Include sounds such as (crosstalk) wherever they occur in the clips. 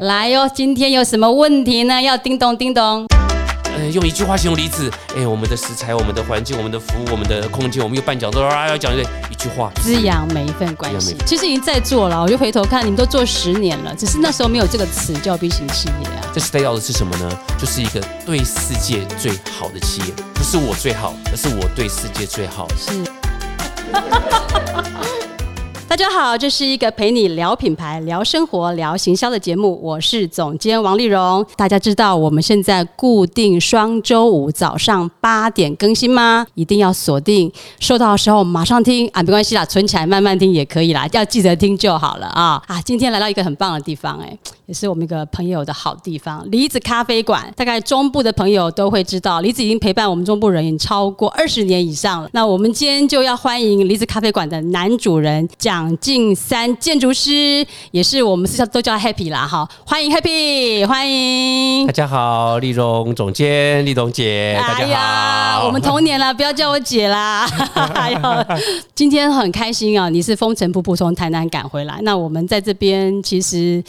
来哟，今天有什么问题呢？要叮咚叮咚。呃，用一句话形容离子，哎，我们的食材、我们的环境、我们的服务、我们的空间，我们又半讲都啊要讲一一句话，滋养每一份关系。其实已经在做了，我就回头看，你们都做十年了，只是那时候没有这个词叫 B 型企业啊。这 stay 要的是什么呢？就是一个对世界最好的企业，不是我最好，而是我对世界最好。是。(laughs) 大家好，这是一个陪你聊品牌、聊生活、聊行销的节目。我是总监王丽蓉。大家知道我们现在固定双周五早上八点更新吗？一定要锁定，收到的时候马上听啊，没关系啦，存起来慢慢听也可以啦，要记得听就好了啊啊！今天来到一个很棒的地方，哎。也是我们一个朋友的好地方，梨子咖啡馆。大概中部的朋友都会知道，梨子已经陪伴我们中部人已经超过二十年以上了。那我们今天就要欢迎梨子咖啡馆的男主人蒋敬三建筑师，也是我们私下都叫 Happy 啦，哈，欢迎 Happy，欢迎。大家好，丽蓉总监，丽蓉姐，大家好。我们同年了，不要叫我姐啦。(laughs) 今天很开心啊，你是风尘仆仆从台南赶回来，那我们在这边其实。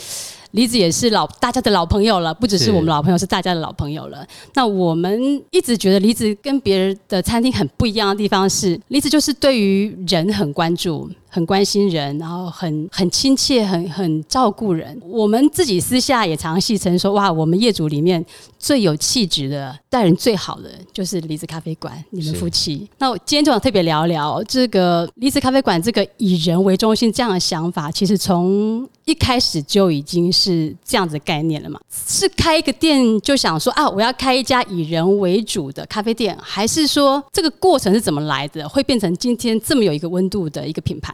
李子也是老大家的老朋友了，不只是我们老朋友，是大家的老朋友了。那我们一直觉得李子跟别人的餐厅很不一样的地方是，李子就是对于人很关注。很关心人，然后很很亲切，很很照顾人。我们自己私下也常戏称说，哇，我们业主里面最有气质的、待人最好的就是梨子咖啡馆，你们夫妻。那我今天就想特别聊聊这个梨子咖啡馆这个以人为中心这样的想法，其实从一开始就已经是这样子概念了嘛？是开一个店就想说啊，我要开一家以人为主的咖啡店，还是说这个过程是怎么来的，会变成今天这么有一个温度的一个品牌？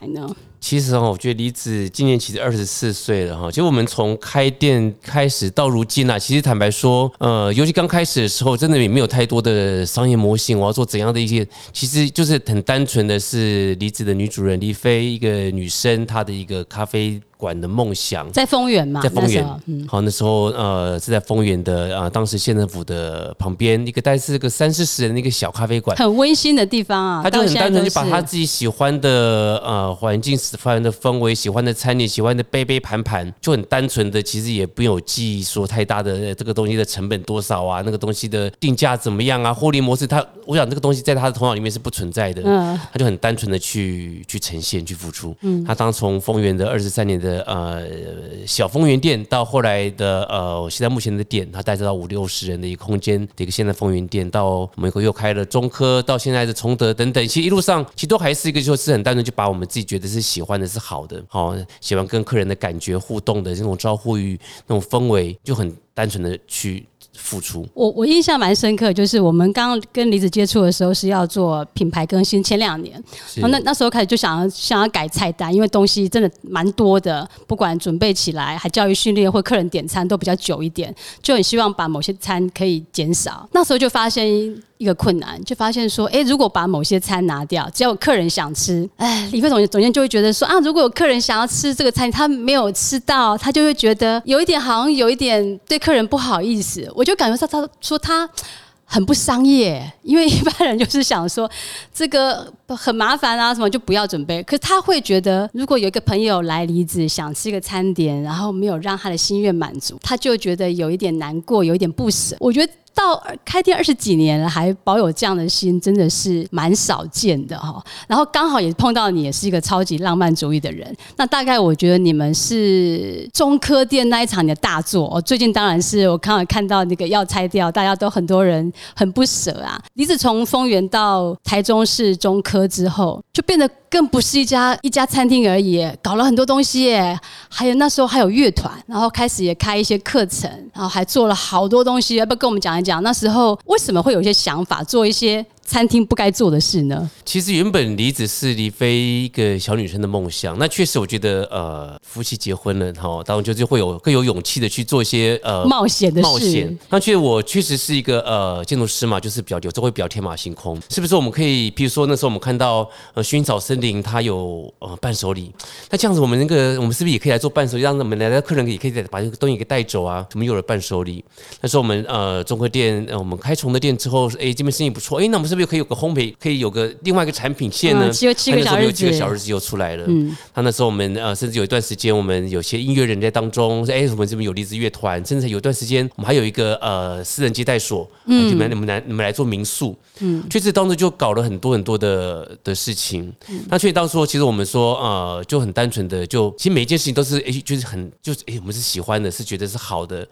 其实哈，我觉得李子今年其实二十四岁了哈。其实我们从开店开始到如今啊，其实坦白说，呃，尤其刚开始的时候，真的也没有太多的商业模型。我要做怎样的一些，其实就是很单纯的是李子的女主人李飞一个女生，她的一个咖啡。馆的梦想在丰原嘛，在丰原。好，那时候呃是在丰原的啊，当时县政府的旁边一个大概是个三四十人的一个小咖啡馆，很温馨的地方啊。他就很单纯，就把他自己喜欢的呃环境、喜欢的氛围、喜欢的餐饮、喜欢的杯杯盘盘，就很单纯的，其实也不用记忆说太大的这个东西的成本多少啊，那个东西的定价怎么样啊，获利模式，他我想这个东西在他的头脑里面是不存在的。嗯，他就很单纯的去去呈现、去付出。嗯，他当从丰原的二十三年的。呃，小风云店到后来的呃，我现在目前的店，它带着到五六十人的一个空间的一个现在风云店，到美国又开了中科，到现在的崇德等等，其实一路上其实都还是一个就是很单纯，就把我们自己觉得是喜欢的是好的，好喜欢跟客人的感觉互动的这种招呼语那种氛围，就很单纯的去。付出，我我印象蛮深刻，就是我们刚跟李子接触的时候是要做品牌更新，前两年，那那时候开始就想要想要改菜单，因为东西真的蛮多的，不管准备起来，还教育训练或客人点餐都比较久一点，就很希望把某些餐可以减少。那时候就发现。一个困难，就发现说，哎，如果把某些餐拿掉，只要有客人想吃，哎，李飞总总监就会觉得说，啊，如果有客人想要吃这个餐，他没有吃到，他就会觉得有一点好像有一点对客人不好意思。我就感觉到他说他很不商业，因为一般人就是想说这个很麻烦啊，什么就不要准备。可是他会觉得，如果有一个朋友来离子想吃一个餐点，然后没有让他的心愿满足，他就觉得有一点难过，有一点不舍。我觉得。到开店二十几年了，还保有这样的心，真的是蛮少见的哈。然后刚好也碰到你，也是一个超级浪漫主义的人。那大概我觉得你们是中科店那一场的大作。哦，最近当然是我刚好看到那个要拆掉，大家都很多人很不舍啊。你自从丰原到台中市中科之后，就变得。更不是一家一家餐厅而已，搞了很多东西耶。还有那时候还有乐团，然后开始也开一些课程，然后还做了好多东西。要不要跟我们讲一讲那时候为什么会有一些想法做一些？餐厅不该做的事呢？其实原本李子是李飞一个小女生的梦想。那确实，我觉得呃，夫妻结婚了哈，当然就是会有更有勇气的去做一些呃冒险的事。冒险。那确实，我确实是一个呃建筑师嘛，就是比较有时候会比较天马行空。是不是我们可以，比如说那时候我们看到呃薰衣草森林它有呃伴手礼，那这样子我们那个我们是不是也可以来做伴手礼，让我们来的客人也可以把这个东西给带走啊？我们有了伴手礼。那时候我们呃综合店呃我们开重的店之后，哎这边生意不错，哎那我们是。是不是可以有个烘焙，可以有个另外一个产品线呢？只有七个小日子，七个小日子又出来了。嗯，他那时候我们呃，甚至有一段时间，我们有些音乐人在当中，哎，我们这边有荔枝乐团，甚至有一段时间，我们还有一个呃私人接待所，嗯，你们你们来你们来做民宿，嗯，确实当时就搞了很多很多的的事情。那确实当初其实我们说呃，就很单纯的，就其实每一件事情都是哎，就是很就是哎，我们是喜欢的，是觉得是好的，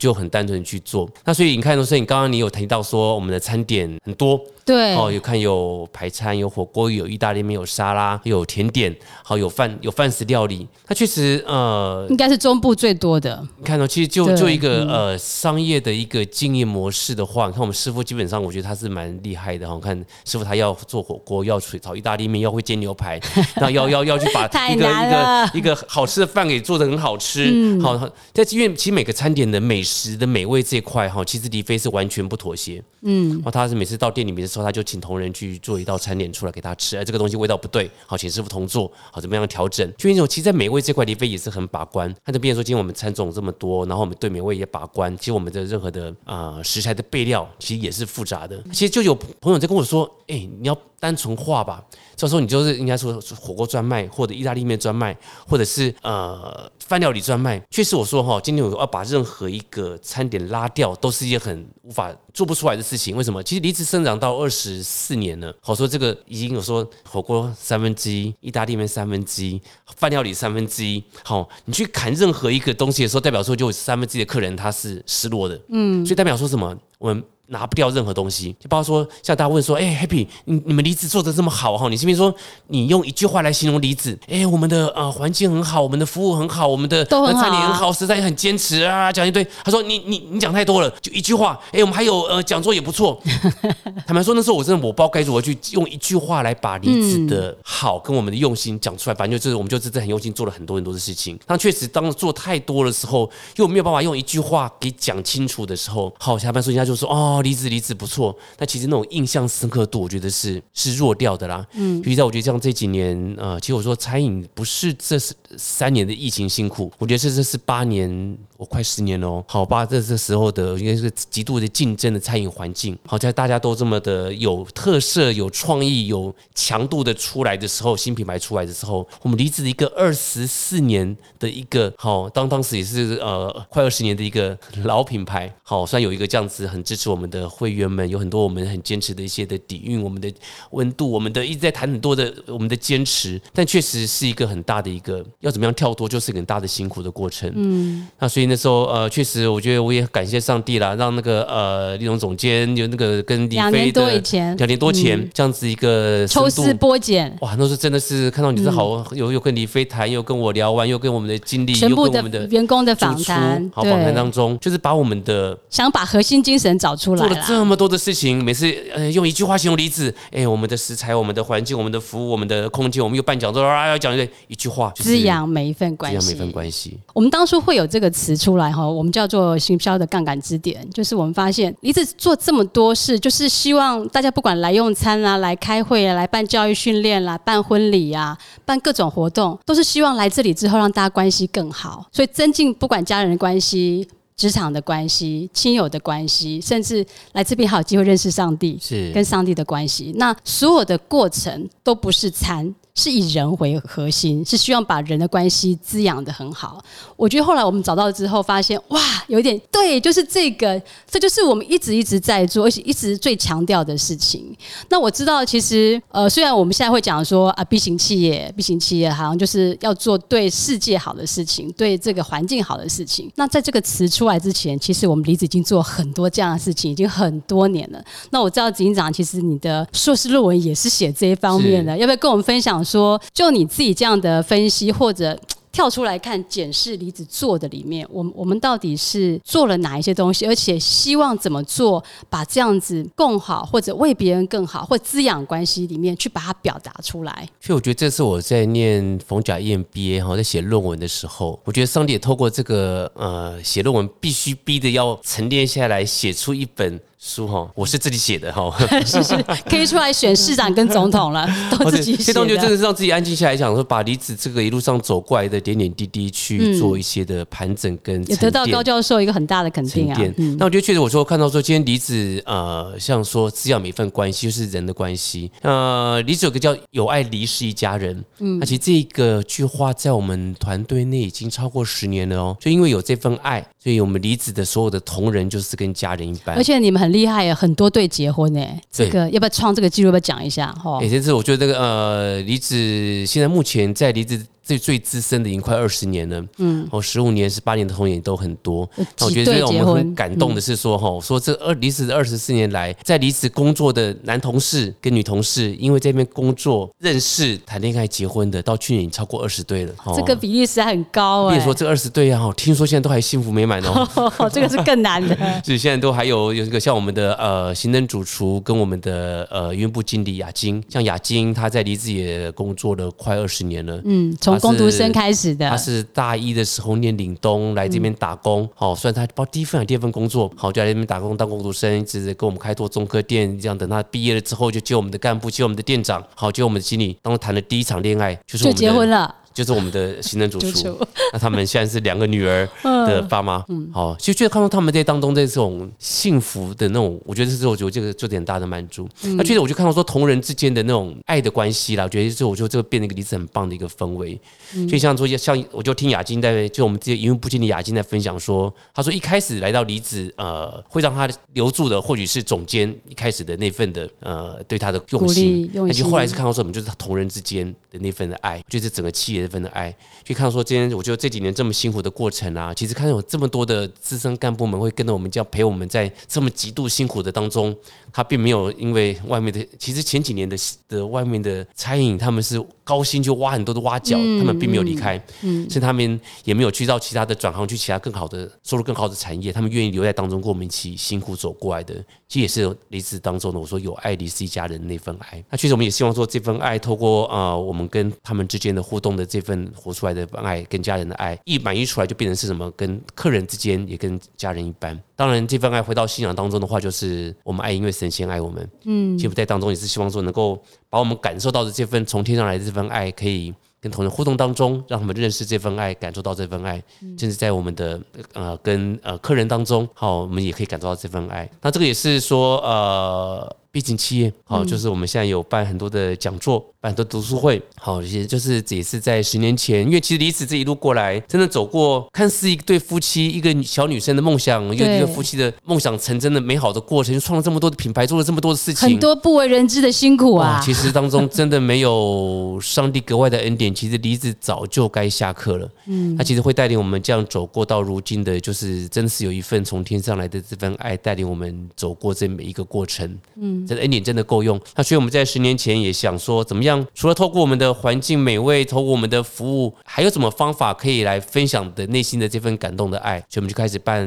就很单纯的去做。那所以你看，所以你刚刚你有提到说我们的餐点很多。对哦，有看有排餐，有火锅，有意大利面，有沙拉，有甜点，好有饭，有饭食料理。它确实呃，应该是中部最多的。你看到，其实就就一个呃商业的一个经营模式的话，你看我们师傅基本上，我觉得他是蛮厉害的哈。看师傅他要做火锅，要炒意大利面，要会煎牛排，(laughs) 那要要要去把一个一个一个好吃的饭给做的很好吃。好，在因为其实每个餐点的美食的美味这一块哈，其实李飞是完全不妥协。嗯，哦，他是每次到店里面。时候他就请同仁去做一道餐点出来给他吃，哎，这个东西味道不对，好，请师傅同做，好，怎么样调整？就那种，其实，在美味这块，李飞也是很把关。他就变说，今天我们餐种这么多，然后我们对美味也把关。其实我们的任何的啊食材的备料，其实也是复杂的。其实就有朋友在跟我说，哎，你要单纯化吧。这时候你就是应该说火锅专卖，或者意大利面专卖，或者是呃饭料理专卖。确实，我说哈，今天我要把任何一个餐点拉掉，都是一件很无法做不出来的事情。为什么？其实离职生长到二十四年了，好说这个已经有说火锅三分之一，意大利面三分之一，饭料理三分之一。好，你去砍任何一个东西的时候，代表说就三分之一的客人他是失落的。嗯，所以代表说什么？我们。拿不掉任何东西，就包括说，像大家问说，哎，Happy，你你们离子做的这么好哈，你是不是说你用一句话来形容离子？哎，我们的呃环境很好，我们的服务很好，我们的餐点很好，实在很坚持啊，讲一堆。他说你你你讲太多了，就一句话。哎，我们还有呃讲座也不错。(laughs) 坦白说，那时候我真的我不知道该如何去用一句话来把离子的好跟我们的用心讲出来。反正就是我们就真的很用心做了很多很多的事情。但确实当做太多的时候，又没有办法用一句话给讲清楚的时候，好，下班时候人家就说哦，离子离子不错。错，那其实那种印象深刻度，我觉得是是弱掉的啦。嗯，比如在我觉得像这几年，呃，其实我说餐饮不是这三年的疫情辛苦，我觉得是这是八年。我快十年了，好吧，这这时候的应该是极度的竞争的餐饮环境，好在大家都这么的有特色、有创意、有强度的出来的时候，新品牌出来的时候，我们离职一个二十四年的一个好，当当时也是呃快二十年的一个老品牌，好，虽然有一个这样子很支持我们的会员们，有很多我们很坚持的一些的底蕴，我们的温度，我们的一直在谈很多的我们的坚持，但确实是一个很大的一个要怎么样跳脱，就是很大的辛苦的过程，嗯，那所以。那时候呃，确实，我觉得我也感谢上帝啦，让那个呃，李总总监有那个跟李飞的两年多以前，两年多前这样子一个抽丝剥茧，哇，那时候真的是看到你是好，又又跟李飞谈，又跟我聊完，又跟我们的经历，全部的员工的访谈，好访谈当中，就是把我们的想把核心精神找出来，做了这么多的事情，每次呃用一句话形容离子，哎，我们的食材、我们的环境、我们的服务、我们的空间，我们又办讲座啊，要讲一一句话，滋养每一份关系，滋养每份关系。我们当初会有这个词。出来哈，我们叫做行销的杠杆支点，就是我们发现一直做这么多事，就是希望大家不管来用餐啊、来开会啊、来办教育训练啦、办婚礼啊、办各种活动，都是希望来这里之后让大家关系更好，所以增进不管家人的关系、职场的关系、亲友的关系，甚至来这边还有机会认识上帝，是跟上帝的关系。那所有的过程都不是餐。是以人为核心，是希望把人的关系滋养的很好。我觉得后来我们找到之后，发现哇，有一点对，就是这个，这就是我们一直一直在做，而且一直最强调的事情。那我知道，其实呃，虽然我们现在会讲说啊，B 型企业，B 型企业好像就是要做对世界好的事情，对这个环境好的事情。那在这个词出来之前，其实我们离子已经做很多这样的事情，已经很多年了。那我知道执行长，其实你的硕士论文也是写这一方面的，要不要跟我们分享？说，就你自己这样的分析，或者。(tsk) 跳出来看检视离子做的里面，我我们到底是做了哪一些东西，而且希望怎么做，把这样子更好，或者为别人更好，或滋养关系里面去把它表达出来。所以我觉得这次我在念冯甲 EMBA 哈，在写论文的时候，我觉得上帝也透过这个呃写论文必须逼的要沉淀下来，写出一本。书哈，我是自己写的哈，(laughs) 是是，可以出来选市长跟总统了，(laughs) 都自己写的。这东西真的是让自己安静下来，想说把离子这个一路上走过来的点点滴滴去做一些的盘整跟也得到高教授一个很大的肯定啊。那我觉得确实，我说看到说今天离子呃，像说滋养每一份关系就是人的关系。呃，离子有个叫有爱离是一家人，嗯，而且这个句话在我们团队内已经超过十年了哦。就因为有这份爱，所以我们离子的所有的同仁就是跟家人一般。而且你们很厉害，很多对结婚哎，这个要不要创这个记录？要不要讲一下？哈，也就是我觉得这个呃，离子现在目前在离子。最最资深的已经快二十年了，嗯，哦，十五年、十八年的同也都很多。我觉得让我们很感动的是说，哈，说这二离职二十四年来，在离职工作的男同事跟女同事，因为这边工作认识、谈恋爱、结婚的，到去年已经超过二十对了。这个比例实在很高哎。你说这二十对啊，听说现在都还幸福美满哦。(laughs) 这个是更难的。(laughs) 所以现在都还有有一个像我们的呃行政主厨跟我们的呃运部经理雅晶，像雅晶她在离职也工作了快二十年了。嗯，从工读生开始的，他是大一的时候念岭东来这边打工，好，算他包第一份还是第二份工作，好就来这边打工当工读生，一直跟我们开拓中科店，这样等他毕业了之后就接我们的干部，接我们的店长，好接我们的经理，当时谈了第一场恋爱就是就结婚了。就是我们的行政主厨，(laughs) 那他们现在是两个女儿的爸妈，好，其实觉得看到他们在当中这种幸福的那种，我觉得是我觉得这个做点大的满足。那确实，我就看到说同人之间的那种爱的关系啦，我觉得这我觉得这个变成一个例子很棒的一个氛围。所以像说像我就听雅金在，就我们这些营运部经理雅金在分享说，他说一开始来到离子，呃，会让他留住的或许是总监一开始的那份的呃对他的用心，但就后来是看到说我们就是同人之间的那份的爱，就是整个企业。这份的爱，去看说今天，我觉得这几年这么辛苦的过程啊，其实看到有这么多的资深干部们会跟着我们，这样陪我们在这么极度辛苦的当中，他并没有因为外面的，其实前几年的的外面的餐饮，他们是高薪就挖很多的挖角，他们并没有离开，嗯，所以他们也没有去到其他的转行去其他更好的收入更好的产业，他们愿意留在当中跟我们一起辛苦走过来的，其实也是离职当中的。我说有爱离是一家人那份爱，那确实我们也希望说这份爱透过呃我们跟他们之间的互动的。这份活出来的爱，跟家人的爱，一满溢出来就变成是什么？跟客人之间也跟家人一般。当然，这份爱回到信仰当中的话，就是我们爱，因为神仙爱我们。嗯，其实在当中也是希望说，能够把我们感受到的这份从天上来的这份爱，可以跟同学互动当中，让他们认识这份爱，感受到这份爱，甚至在我们的呃跟呃客人当中，好，我们也可以感受到这份爱。那这个也是说呃。毕竟企业好，就是我们现在有办很多的讲座，办很多读书会，好，其实就是也是在十年前，因为其实离子这一路过来，真的走过看似一对夫妻，一个小女生的梦想，又一个夫妻的梦想成真的美好的过程，创了这么多的品牌，做了这么多的事情，很多不为人知的辛苦啊。其实当中真的没有上帝格外的恩典，其实离子早就该下课了。嗯，他其实会带领我们这样走过到如今的，就是真是有一份从天上来的这份爱，带领我们走过这每一个过程。嗯。这恩典真的够用。那所以我们在十年前也想说，怎么样？除了透过我们的环境美味，透过我们的服务，还有什么方法可以来分享的内心的这份感动的爱？所以我们就开始办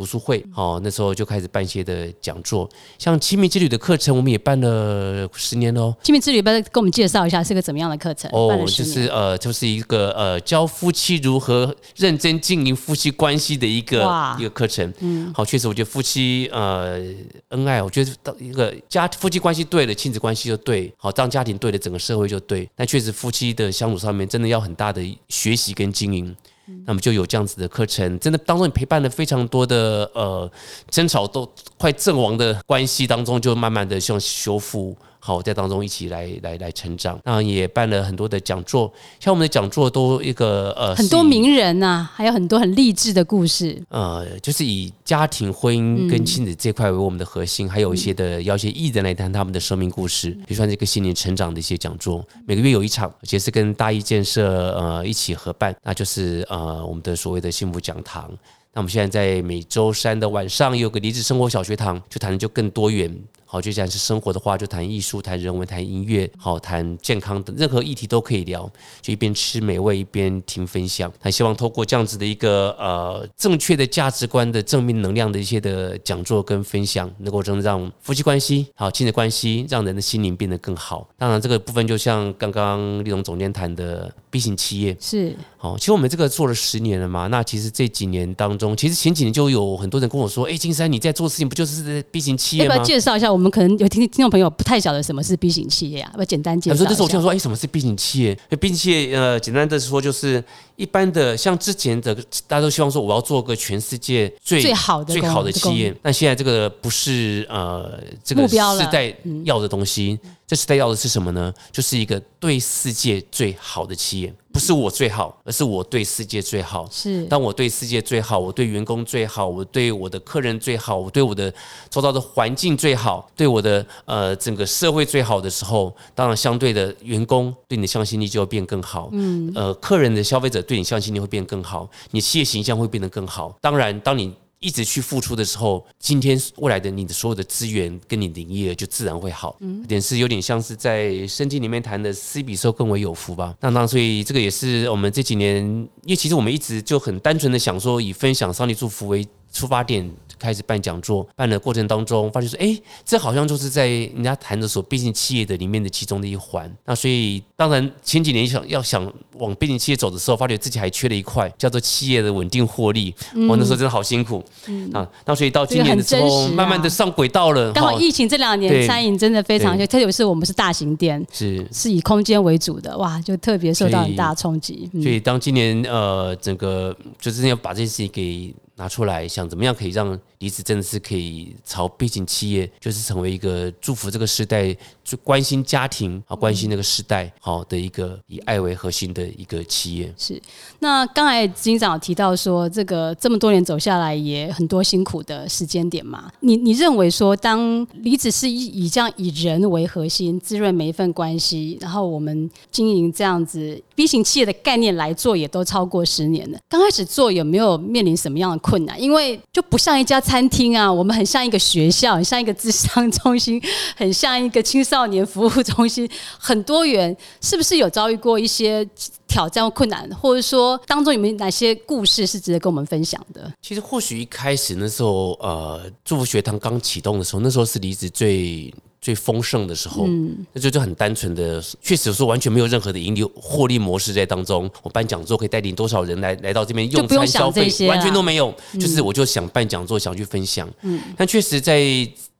读书会。好，那时候就开始办一些的讲座，像亲密之旅的课程，我们也办了十年喽。亲密之旅，不要跟我们介绍一下是个怎么样的课程？哦，就是呃，就是一个呃，教夫妻如何认真经营夫妻关系的一个一个课程。嗯，好，确实，我觉得夫妻呃恩爱，我觉得到一个。家夫妻关系对了，亲子关系就对，好，当家庭对了，整个社会就对。但确实，夫妻的相处上面真的要很大的学习跟经营。那么就有这样子的课程，真的当中你陪伴了非常多的呃争吵都快阵亡的关系当中，就慢慢的像修复。好，在当中一起来来来成长，那也办了很多的讲座，像我们的讲座都一个呃很多名人呐，还有很多很励志的故事。呃，就是以家庭、婚姻跟亲子这块为我们的核心，还有一些的邀些艺人来谈他们的生命故事，也算是一个心灵成长的一些讲座。每个月有一场，而且是跟大一建设呃一起合办，那就是呃我们的所谓的幸福讲堂。那我们现在在每周三的晚上有个离职生活小学堂，就谈的就更多元。好，就像是生活的话，就谈艺术、谈人文、谈音乐，好，谈健康等任何议题都可以聊。就一边吃美味一边听分享。他希望透过这样子的一个呃正确的价值观的正面能量的一些的讲座跟分享，能够真让夫妻关系好、亲子关系，让人的心灵变得更好。当然，这个部分就像刚刚立荣总监谈的 B 型企业是好，其实我们这个做了十年了嘛。那其实这几年当中，其实前几年就有很多人跟我说：“哎，金山你在做事情不就是 B 型企业吗？”要不要介绍一下？我们可能有听听众朋友不太晓得什么是 B 型企业啊，我简单介绍。他说：“这时候我想说，哎，什么是 B 型企业？B 型企业呃，简单的说就是一般的，像之前的大家都希望说我要做个全世界最最好的最好的企业，但现在这个不是呃这个时代要的东西。这时代要的是什么呢？就是一个对世界最好的企业。不是我最好，而是我对世界最好。是，当我对世界最好，我对员工最好，我对我的客人最好，我对我的周遭的环境最好，对我的呃整个社会最好的时候，当然相对的员工对你的向心力就会变更好。嗯，呃，客人的消费者对你向心力会变更好，你企业形象会变得更好。当然，当你一直去付出的时候，今天未来的你的所有的资源跟你的营业就自然会好。嗯，点是有点像是在圣经里面谈的“施比受更为有福”吧。那那所以这个也是我们这几年，因为其实我们一直就很单纯的想说，以分享上帝祝福为出发点。开始办讲座，办的过程当中，发现说，哎，这好像就是在人家谈的所毕竟企业的里面的其中的一环。那所以，当然前几年想要想往毕竟企业走的时候，发觉自己还缺了一块，叫做企业的稳定获利。我那时候真的好辛苦啊。那所以到今年的时候，慢慢的上轨道了。刚好疫情这两年，餐饮真的非常，特别是我们是大型店，是是以空间为主的，哇，就特别受到很大冲击。所以当今年呃，整个就是要把这件事情给。拿出来想怎么样可以让离子真的是可以朝背景企业，就是成为一个祝福这个时代、最关心家庭啊、关心那个时代好的一个以爱为核心的一个企业。是。那刚才金长提到说，这个这么多年走下来也很多辛苦的时间点嘛。你你认为说，当离子是以以这样以人为核心滋润每一份关系，然后我们经营这样子 B 型企业的概念来做，也都超过十年了。刚开始做有没有面临什么样的？困难，因为就不像一家餐厅啊，我们很像一个学校，很像一个智商中心，很像一个青少年服务中心，很多元。是不是有遭遇过一些挑战或困难，或者说当中有没有哪些故事是值得跟我们分享的？其实或许一开始那时候，呃，祝福学堂刚启动的时候，那时候是离职最。最丰盛的时候，那就就很单纯的，确实说完全没有任何的盈利获利模式在当中。我办讲座可以带领多少人来来到这边用餐消费，完全都没有。就是我就想办讲座，想去分享。嗯，但确实在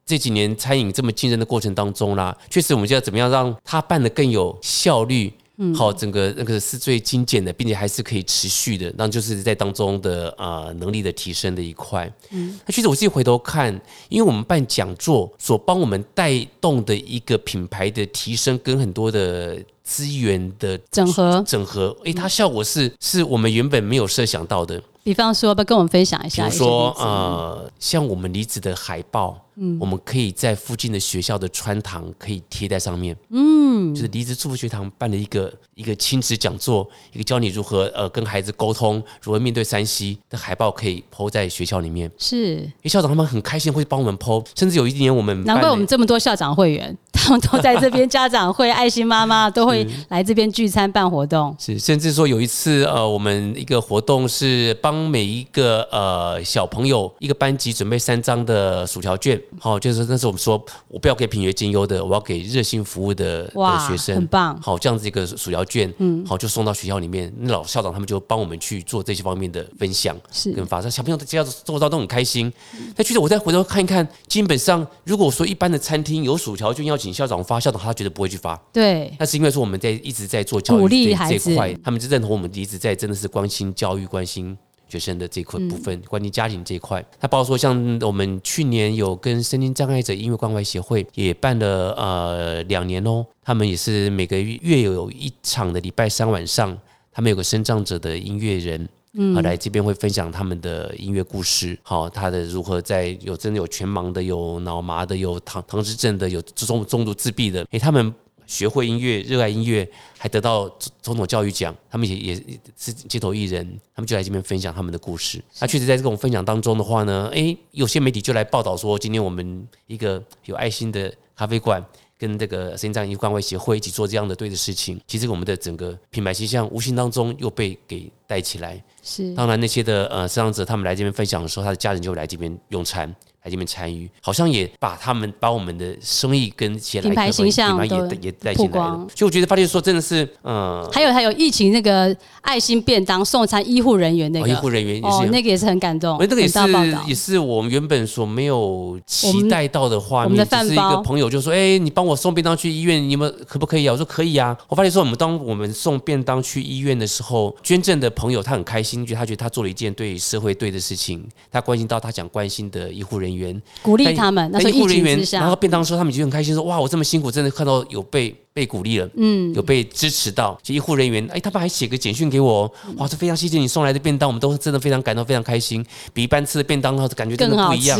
这几年餐饮这么竞争的过程当中啦，确实我们就要怎么样让它办得更有效率。好，整个那个是最精简的，并且还是可以持续的，那就是在当中的啊能力的提升的一块。嗯，那其实我自己回头看，因为我们办讲座所帮我们带动的一个品牌的提升，跟很多的资源的整合整合，哎，它效果是是我们原本没有设想到的。比方说，要不要跟我们分享一下？比如说，呃，像我们离子的海报，嗯，我们可以在附近的学校的穿堂可以贴在上面，嗯，就是离职祝福学堂办了一个一个亲子讲座，一个教你如何呃跟孩子沟通，如何面对山西的海报可以铺在学校里面。是，因为校长他们很开心会帮我们铺，甚至有一年我们难怪我们这么多校长会员，(laughs) 他们都在这边，家长会、爱心妈妈都会 (laughs) 来这边聚餐办活动。是，甚至说有一次呃，我们一个活动是帮。帮每一个呃小朋友一个班级准备三张的薯条券，好，就是那是我们说我不要给品学兼优的，我要给热心服务的的学生，很棒，好，这样子一个薯条券，嗯，好，就送到学校里面，那老校长他们就帮我们去做这些方面的分享，是跟发，小朋友在家做到都很开心。那其实我再回头看一看，基本上如果说一般的餐厅有薯条券邀请校长发，校长他绝对不会去发，对，那是因为说我们在一直在做教育这一块，他们就认同我们一直在真的是关心教育，关心。学生的这块部分，关于家庭这一块，他包括说，像我们去年有跟身心障碍者音乐关怀协会也办了呃两年哦，他们也是每个月有一场的礼拜三晚上，他们有个身障者的音乐人，嗯，来这边会分享他们的音乐故事，好，他的如何在有真的有全盲的，有脑麻的，有唐唐氏症的，有中中度自闭的，诶，他们。学会音乐，热爱音乐，还得到总统教育奖。他们也也是街头艺人，他们就来这边分享他们的故事。那确实在这种分享当中的话呢，诶，有些媒体就来报道说，今天我们一个有爱心的咖啡馆。跟这个心脏医关怀协会一起做这样的对的事情，其实我们的整个品牌形象无形当中又被给带起来。是，当然那些的呃，摄像者他们来这边分享的时候，他的家人就来这边用餐。来这边参与，好像也把他们把我们的生意跟品牌形象也也带进来了。所以我觉得发现说真的是，嗯，还有还有疫情那个爱心便当送餐医护人员那个医护人员哦，那个也是很感动。那个也是也是我们原本所没有期待到的画面。只是一个朋友就说：“哎，你帮我送便当去医院，你们可不可以啊？”我说：“可以啊。”我发现说，我们当我们送便当去医院的时候，捐赠的朋友他很开心，觉得他觉得他做了一件对社会对的事情，他关心到他想关心的医护人员，鼓励。他们那时候疫情之下，然后便当时候他们就很开心说：“哇，我这么辛苦，真的看到有被。”被鼓励了，嗯，有被支持到。其实医护人员，哎，他们还写个简讯给我，哇，这非常谢谢你送来的便当，我们都真的非常感动，非常开心，比一般吃的便当的感觉真的不一样。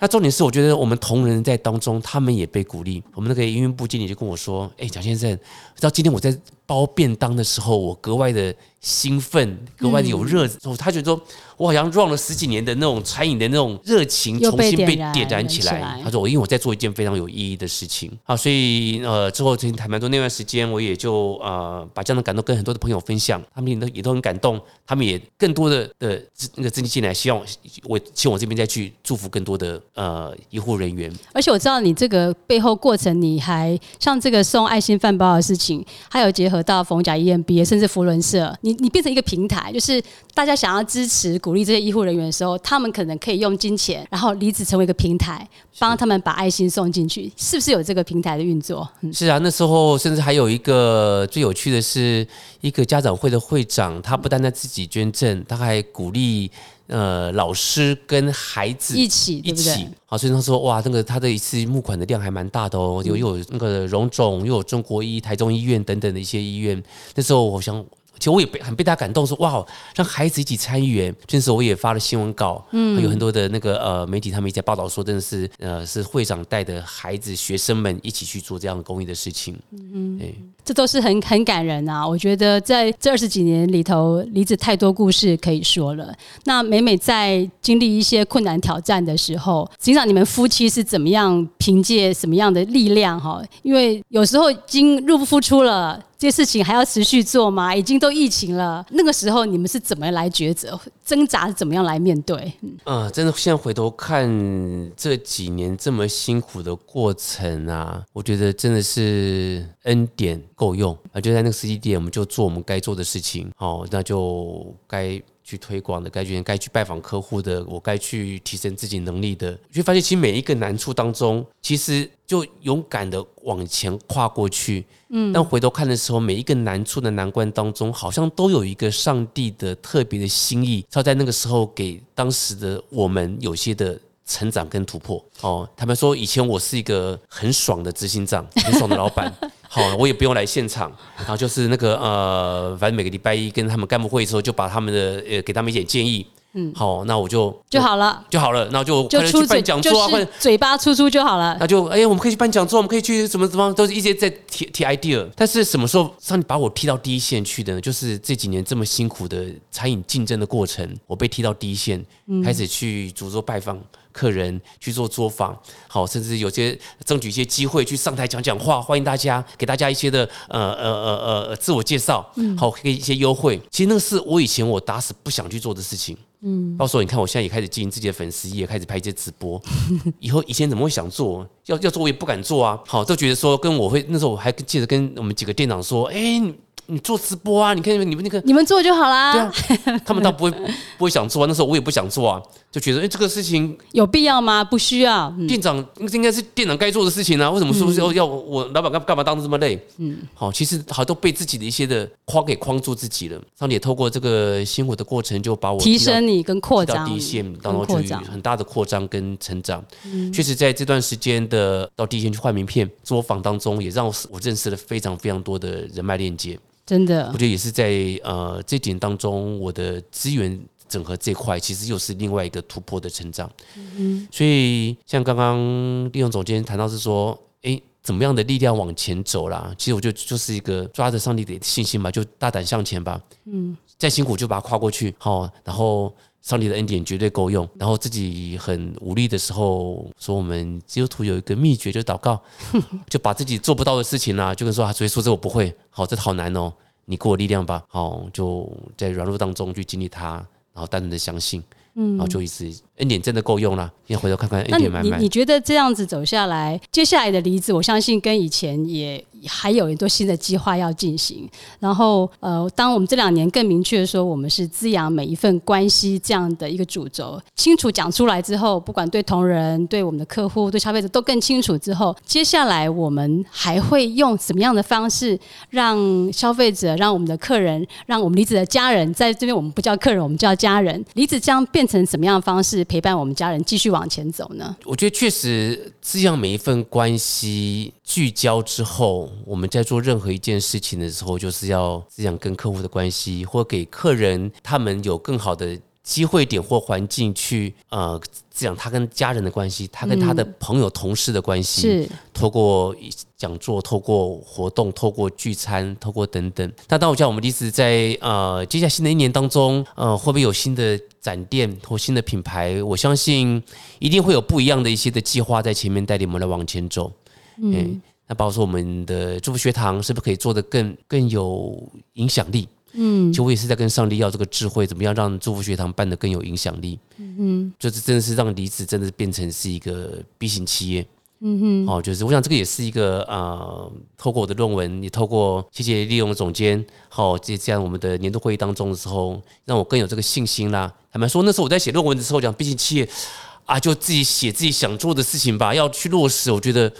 那重点是，我觉得我们同仁在当中，他们也被鼓励。我们那个营运部经理就跟我说：“哎，蒋先生，知道今天我在包便当的时候，我格外的兴奋，格外的有热。他觉得说，我好像 run 了十几年的那种餐饮的那种热情，重新被点燃起来。他说，我因为我在做一件非常有意义的事情啊，所以呃，之后坦白说，那段时间我也就呃把这样的感动跟很多的朋友分享，他们也都也都很感动，他们也更多的的那个资金进来，希望我希望我这边再去祝福更多的呃医护人员。而且我知道你这个背后过程，你还像这个送爱心饭包的事情，还有结合到冯甲医院毕业，甚至福伦社，你你变成一个平台，就是大家想要支持鼓励这些医护人员的时候，他们可能可以用金钱，然后离子成为一个平台，帮他们把爱心送进去，是不是有这个平台的运作？是啊，那时候。甚至还有一个最有趣的是，一个家长会的会长，他不单单自己捐赠，他还鼓励呃老师跟孩子一起一起。好，所以他说哇，那个他的一次募款的量还蛮大的哦，有有那个荣总，又有中国医、台中医院等等的一些医院。那时候我想。其实我也被很被大家感动，说哇，让孩子一起参与。这时候我也发了新闻稿，嗯，有很多的那个呃媒体他们也在报道说，真的是呃是会长带的孩子学生们一起去做这样公益的事情，嗯，哎，这都是很很感人啊。我觉得在这二十几年里头，离子太多故事可以说了。那每每在经历一些困难挑战的时候，警长你们夫妻是怎么样凭借什么样的力量哈？因为有时候已经入不敷出了。这些事情还要持续做吗？已经都疫情了，那个时候你们是怎么来抉择、挣扎，怎么样来面对？嗯，真的，现在回头看这几年这么辛苦的过程啊，我觉得真的是恩典够用啊！就在那个时机点，我们就做我们该做的事情，好，那就该。去推广的，该去该去拜访客户的，我该去提升自己能力的，就发现其实每一个难处当中，其实就勇敢的往前跨过去。嗯，但回头看的时候，每一个难处的难关当中，好像都有一个上帝的特别的心意，他在那个时候给当时的我们有些的成长跟突破。哦，他们说以前我是一个很爽的执行长，很爽的老板。好，我也不用来现场，然后就是那个呃，反正每个礼拜一跟他们干部会的时候，就把他们的呃给他们一点建议。嗯，好，那我就就好了，就好了，那就就去办讲座啊，或者嘴巴出出就好了。那就哎，我们可以去办讲座，我们可以去什么地方，都是一些在提提 idea。但是什么时候上帝把我踢到第一线去的呢？就是这几年这么辛苦的餐饮竞争的过程，我被踢到第一线，开始去主桌拜访。客人去做作坊，好，甚至有些争取一些机会去上台讲讲话，欢迎大家，给大家一些的呃呃呃呃自我介绍，好，给一些优惠。其实那个是我以前我打死不想去做的事情。嗯，到时候你看，我现在也开始经营自己的粉丝也，开始拍一些直播。(laughs) 以后以前怎么会想做？要要做我也不敢做啊。好，都觉得说跟我会那时候我还记得跟我们几个店长说，哎。你做直播啊？你看你们那个，你们做就好啦。对啊，他们倒不会不会想做啊。那时候我也不想做啊，就觉得哎，这个事情有必要吗？不需要。店长应该是店长该做的事情啊。为什么说要要我老板干干嘛当的这么累？嗯，好，其实好都被自己的一些的框给框住自己了。上帝也透过这个辛苦的过程，就把我提升你跟扩张到一线当中去很大的扩张跟成长。确实在这段时间的到第一线去换名片作坊当中，也让我认识了非常非常多的人脉链接。真的，我觉得也是在呃这点当中，我的资源整合这块，其实又是另外一个突破的成长。嗯，所以像刚刚利用总监谈到是说，哎，怎么样的力量往前走啦。其实我就就是一个抓着上帝的信心吧，就大胆向前吧。嗯，再辛苦就把它跨过去。好，然后上帝的恩典绝对够用。然后自己很无力的时候，说我们基督徒有一个秘诀，就是祷告，(laughs) 就把自己做不到的事情啦，就跟说啊，所以说这我不会，好，这好难哦，你给我力量吧。好，就在软弱当中去经历它，然后单纯的相信。嗯，然后就一直恩典真的够用了，你回头看看恩典满满。你你觉得这样子走下来，接下来的离子，我相信跟以前也。还有很多新的计划要进行，然后呃，当我们这两年更明确的说，我们是滋养每一份关系这样的一个主轴，清楚讲出来之后，不管对同仁、对我们的客户、对消费者都更清楚之后，接下来我们还会用什么样的方式让消费者、让我们的客人、让我们离子的家人，在这边我们不叫客人，我们叫家人，离子将变成什么样的方式陪伴我们家人继续往前走呢？我觉得确实滋养每一份关系。聚焦之后，我们在做任何一件事情的时候，就是要这样跟客户的关系，或给客人他们有更好的机会点或环境去呃滋养他跟家人的关系，他跟他的朋友同事的关系。是透过讲座、透过活动、透过聚餐、透过等等。那当我讲我们例子在呃接下来新的一年当中，呃会不会有新的展店或新的品牌？我相信一定会有不一样的一些的计划在前面带领我们来往前走。嗯，那包括说我们的祝福学堂是不是可以做得更更有影响力？嗯，其实我也是在跟上帝要这个智慧，怎么样让祝福学堂办得更有影响力？嗯哼，就是真的是让离子真的变成是一个 B 型企业。嗯哼，哦，就是我想这个也是一个啊，透过我的论文，也透过谢谢利用总监，好，这这样我们的年度会议当中的时候，让我更有这个信心啦。坦白说那时候我在写论文的时候讲 B 型企业啊，就自己写自己想做的事情吧，要去落实，我觉得。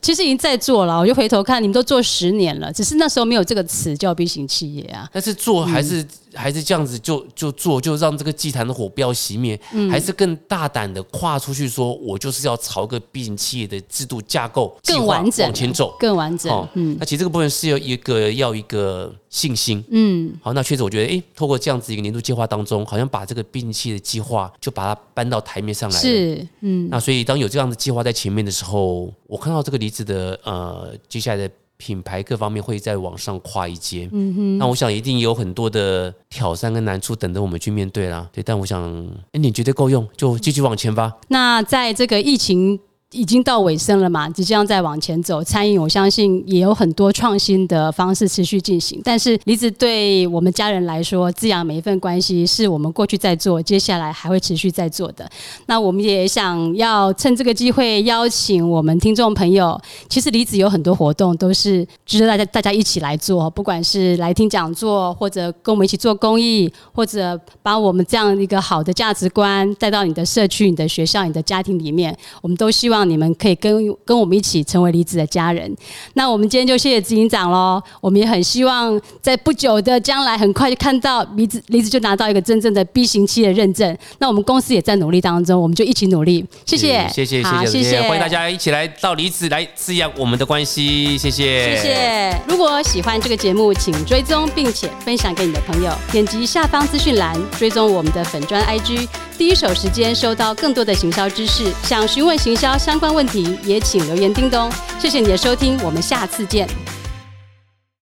其实已经在做了，我就回头看，你们都做十年了，只是那时候没有这个词叫 B 型企业啊。但是做还是。还是这样子就就做，就让这个祭坛的火不要熄灭，还是更大胆的跨出去，说我就是要朝个 B 型企业的制度架构更完整往前走，更完整。嗯，那其实这个部分是有一个要一个信心。嗯，好，那确实我觉得，哎，透过这样子一个年度计划当中，好像把这个企业的计划就把它搬到台面上来。是，嗯，那所以当有这样的计划在前面的时候，我看到这个离子的呃接下来的。品牌各方面会再往上跨一阶，嗯哼，那我想一定有很多的挑战跟难处等着我们去面对啦。对，但我想，哎，你绝对够用，就继续往前吧。那在这个疫情。已经到尾声了嘛，即将再往前走。餐饮，我相信也有很多创新的方式持续进行。但是，离子对我们家人来说，滋养每一份关系，是我们过去在做，接下来还会持续在做的。那我们也想要趁这个机会邀请我们听众朋友。其实，离子有很多活动都是值得大家大家一起来做，不管是来听讲座，或者跟我们一起做公益，或者把我们这样一个好的价值观带到你的社区、你的学校、你的家庭里面，我们都希望。让你们可以跟跟我们一起成为离子的家人。那我们今天就谢谢执行长喽。我们也很希望在不久的将来，很快就看到离子离子就拿到一个真正的 B 型期的认证。那我们公司也在努力当中，我们就一起努力。谢谢，谢谢，谢谢，欢迎大家一起来到离子来滋养我们的关系。谢谢，谢谢。如果喜欢这个节目，请追踪并且分享给你的朋友。点击下方资讯栏，追踪我们的粉砖 IG，第一手时间收到更多的行销知识。想询问行销？相关问题也请留言叮咚，谢谢你的收听，我们下次见。